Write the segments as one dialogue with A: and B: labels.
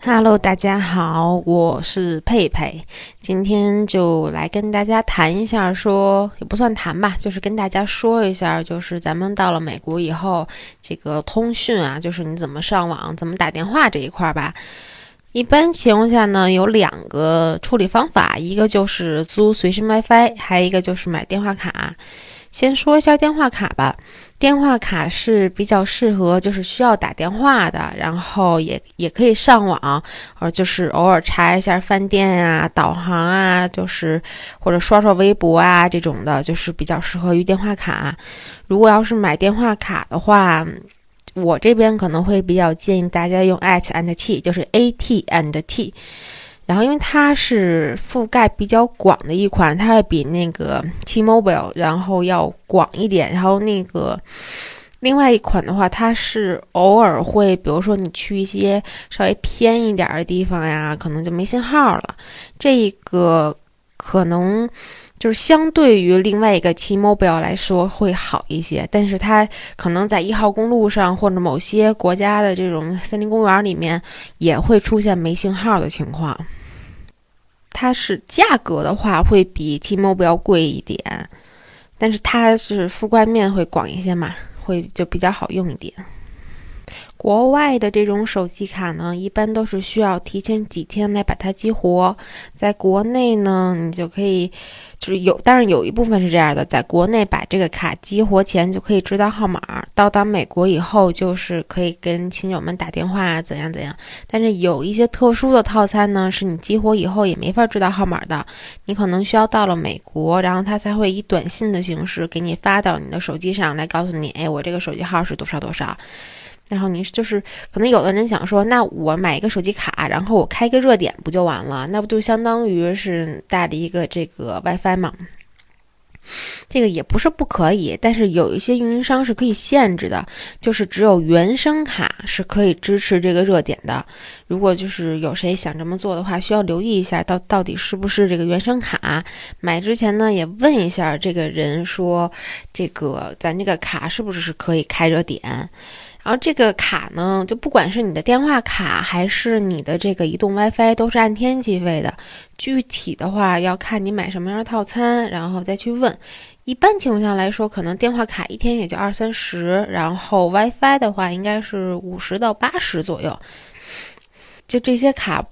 A: Hello，大家好，我是佩佩，今天就来跟大家谈一下，说也不算谈吧，就是跟大家说一下，就是咱们到了美国以后，这个通讯啊，就是你怎么上网、怎么打电话这一块吧。一般情况下呢，有两个处理方法，一个就是租随身 WiFi，还有一个就是买电话卡。先说一下电话卡吧，电话卡是比较适合就是需要打电话的，然后也也可以上网，呃就是偶尔查一下饭店啊、导航啊，就是或者刷刷微博啊这种的，就是比较适合于电话卡。如果要是买电话卡的话，我这边可能会比较建议大家用 at and t，就是 a t and t。然后，因为它是覆盖比较广的一款，它会比那个 T-Mobile 然后要广一点。然后那个另外一款的话，它是偶尔会，比如说你去一些稍微偏一点的地方呀，可能就没信号了。这个可能就是相对于另外一个 T-Mobile 来说会好一些，但是它可能在一号公路上或者某些国家的这种森林公园里面也会出现没信号的情况。它是价格的话会比 T-Mobile 贵一点，但是它是覆盖面会广一些嘛，会就比较好用一点。国外的这种手机卡呢，一般都是需要提前几天来把它激活。在国内呢，你就可以，就是有，但是有一部分是这样的，在国内把这个卡激活前就可以知道号码，到达美国以后就是可以跟亲友们打电话怎样怎样。但是有一些特殊的套餐呢，是你激活以后也没法知道号码的，你可能需要到了美国，然后他才会以短信的形式给你发到你的手机上来告诉你，哎，我这个手机号是多少多少。然后你就是可能有的人想说，那我买一个手机卡，然后我开一个热点不就完了？那不就相当于是带了一个这个 WiFi 吗？这个也不是不可以，但是有一些运营商是可以限制的，就是只有原生卡是可以支持这个热点的。如果就是有谁想这么做的话，需要留意一下，到到底是不是这个原生卡。买之前呢，也问一下这个人说，这个咱这个卡是不是是可以开热点？然后这个卡呢，就不管是你的电话卡还是你的这个移动 WiFi，都是按天计费的。具体的话要看你买什么样的套餐，然后再去问。一般情况下来说，可能电话卡一天也就二三十，然后 WiFi 的话应该是五十到八十左右。就这些卡。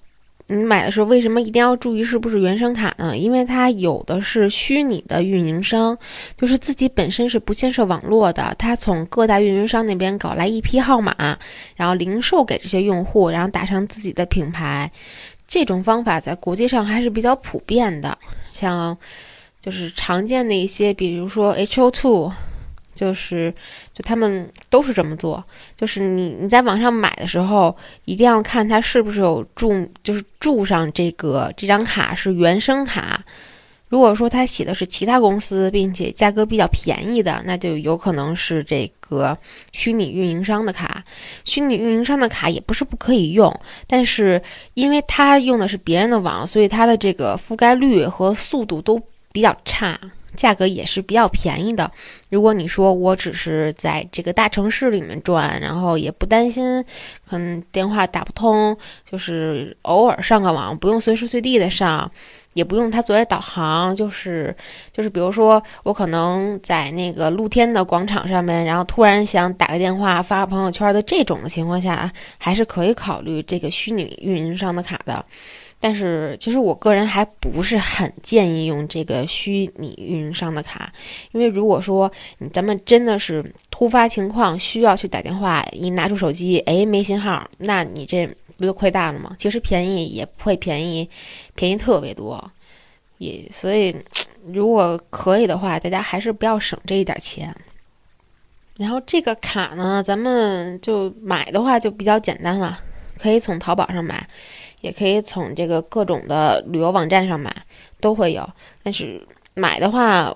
A: 你买的时候为什么一定要注意是不是原生卡呢？因为它有的是虚拟的运营商，就是自己本身是不建设网络的，它从各大运营商那边搞来一批号码，然后零售给这些用户，然后打上自己的品牌。这种方法在国际上还是比较普遍的，像就是常见的一些，比如说 H O Two。就是，就他们都是这么做。就是你你在网上买的时候，一定要看它是不是有注，就是注上这个这张卡是原生卡。如果说它写的是其他公司，并且价格比较便宜的，那就有可能是这个虚拟运营商的卡。虚拟运营商的卡也不是不可以用，但是因为它用的是别人的网，所以它的这个覆盖率和速度都比较差。价格也是比较便宜的。如果你说我只是在这个大城市里面转，然后也不担心可能电话打不通，就是偶尔上个网，不用随时随地的上，也不用它作为导航，就是就是比如说我可能在那个露天的广场上面，然后突然想打个电话发个朋友圈的这种的情况下，还是可以考虑这个虚拟运营商的卡的。但是，其实我个人还不是很建议用这个虚拟运营商的卡，因为如果说咱们真的是突发情况需要去打电话，一拿出手机，哎，没信号，那你这不就亏大了吗？其实便宜也不会便宜，便宜特别多，也所以如果可以的话，大家还是不要省这一点钱。然后这个卡呢，咱们就买的话就比较简单了，可以从淘宝上买。也可以从这个各种的旅游网站上买，都会有。但是买的话，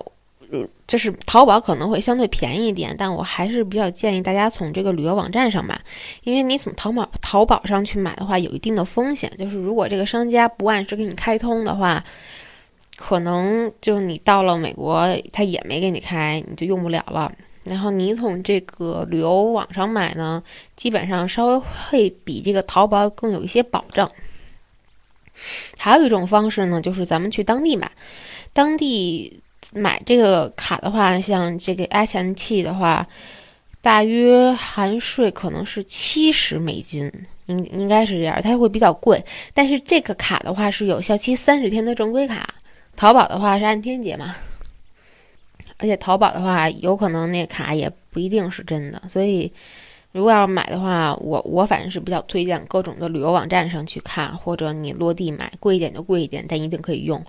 A: 嗯就是淘宝可能会相对便宜一点，但我还是比较建议大家从这个旅游网站上买，因为你从淘宝淘宝上去买的话，有一定的风险。就是如果这个商家不按时给你开通的话，可能就你到了美国，他也没给你开，你就用不了了。然后你从这个旅游网上买呢，基本上稍微会比这个淘宝更有一些保障。还有一种方式呢，就是咱们去当地买，当地买这个卡的话，像这个 S N T 的话，大约含税可能是七十美金，应应该是这样，它会比较贵。但是这个卡的话是有效期三十天的正规卡，淘宝的话是按天结嘛，而且淘宝的话有可能那卡也不一定是真的，所以。如果要买的话，我我反正是比较推荐各种的旅游网站上去看，或者你落地买，贵一点就贵一点，但一定可以用。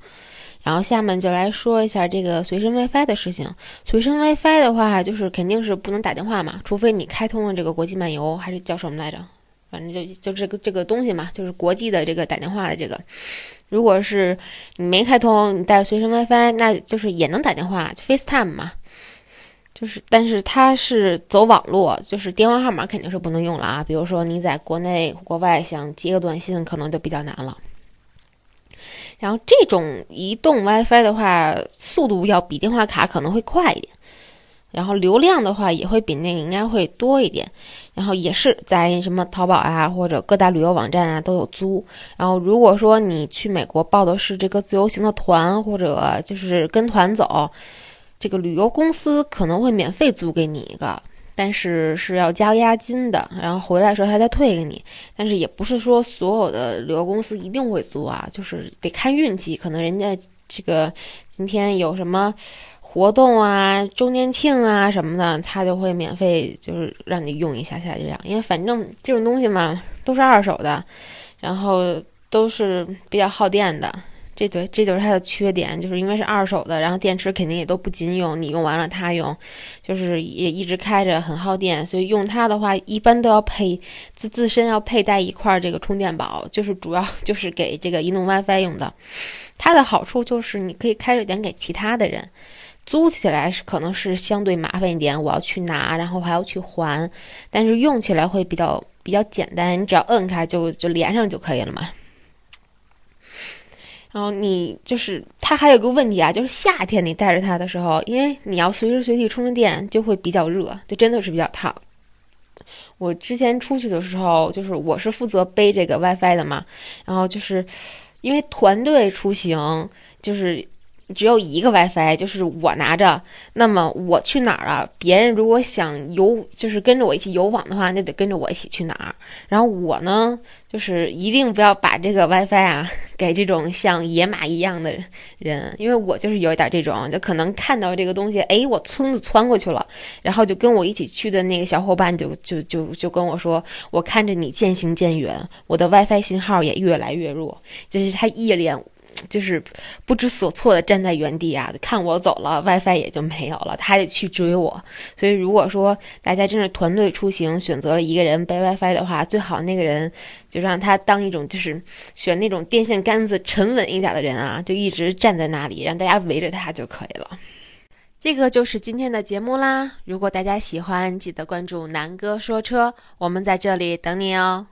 A: 然后下面就来说一下这个随身 WiFi 的事情。随身 WiFi 的话，就是肯定是不能打电话嘛，除非你开通了这个国际漫游，还是叫什么来着？反正就就这个这个东西嘛，就是国际的这个打电话的这个。如果是你没开通，你带随身 WiFi，那就是也能打电话，FaceTime 嘛。就是，但是它是走网络，就是电话号码肯定是不能用了啊。比如说你在国内、国外想接个短信，可能就比较难了。然后这种移动 WiFi 的话，速度要比电话卡可能会快一点，然后流量的话也会比那个应该会多一点。然后也是在什么淘宝啊或者各大旅游网站啊都有租。然后如果说你去美国报的是这个自由行的团，或者就是跟团走。这个旅游公司可能会免费租给你一个，但是是要交押金的，然后回来的时候还得退给你。但是也不是说所有的旅游公司一定会租啊，就是得看运气。可能人家这个今天有什么活动啊、周年庆啊什么的，他就会免费就是让你用一下下这样。因为反正这种东西嘛，都是二手的，然后都是比较耗电的。这对，这就是它的缺点，就是因为是二手的，然后电池肯定也都不经用，你用完了它用，就是也一直开着，很耗电，所以用它的话，一般都要配自自身要佩戴一块这个充电宝，就是主要就是给这个移动 WiFi 用的。它的好处就是你可以开着点给其他的人，租起来是可能是相对麻烦一点，我要去拿，然后还要去还，但是用起来会比较比较简单，你只要摁开就就连上就可以了嘛。然后你就是它还有个问题啊，就是夏天你带着它的时候，因为你要随时随地充着电，就会比较热，就真的是比较烫。我之前出去的时候，就是我是负责背这个 WiFi 的嘛，然后就是因为团队出行，就是。只有一个 WiFi，就是我拿着。那么我去哪儿啊？别人如果想游，就是跟着我一起游网的话，那得跟着我一起去哪儿。然后我呢，就是一定不要把这个 WiFi 啊给这种像野马一样的人，因为我就是有一点这种，就可能看到这个东西，哎，我村子窜过去了，然后就跟我一起去的那个小伙伴就就就就跟我说，我看着你渐行渐远，我的 WiFi 信号也越来越弱，就是他一脸。就是不知所措的站在原地啊，看我走了，WiFi 也就没有了，他还得去追我。所以如果说大家真是团队出行，选择了一个人背 WiFi 的话，最好那个人就让他当一种，就是选那种电线杆子沉稳一点的人啊，就一直站在那里，让大家围着他就可以了。这个就是今天的节目啦。如果大家喜欢，记得关注南哥说车，我们在这里等你哦。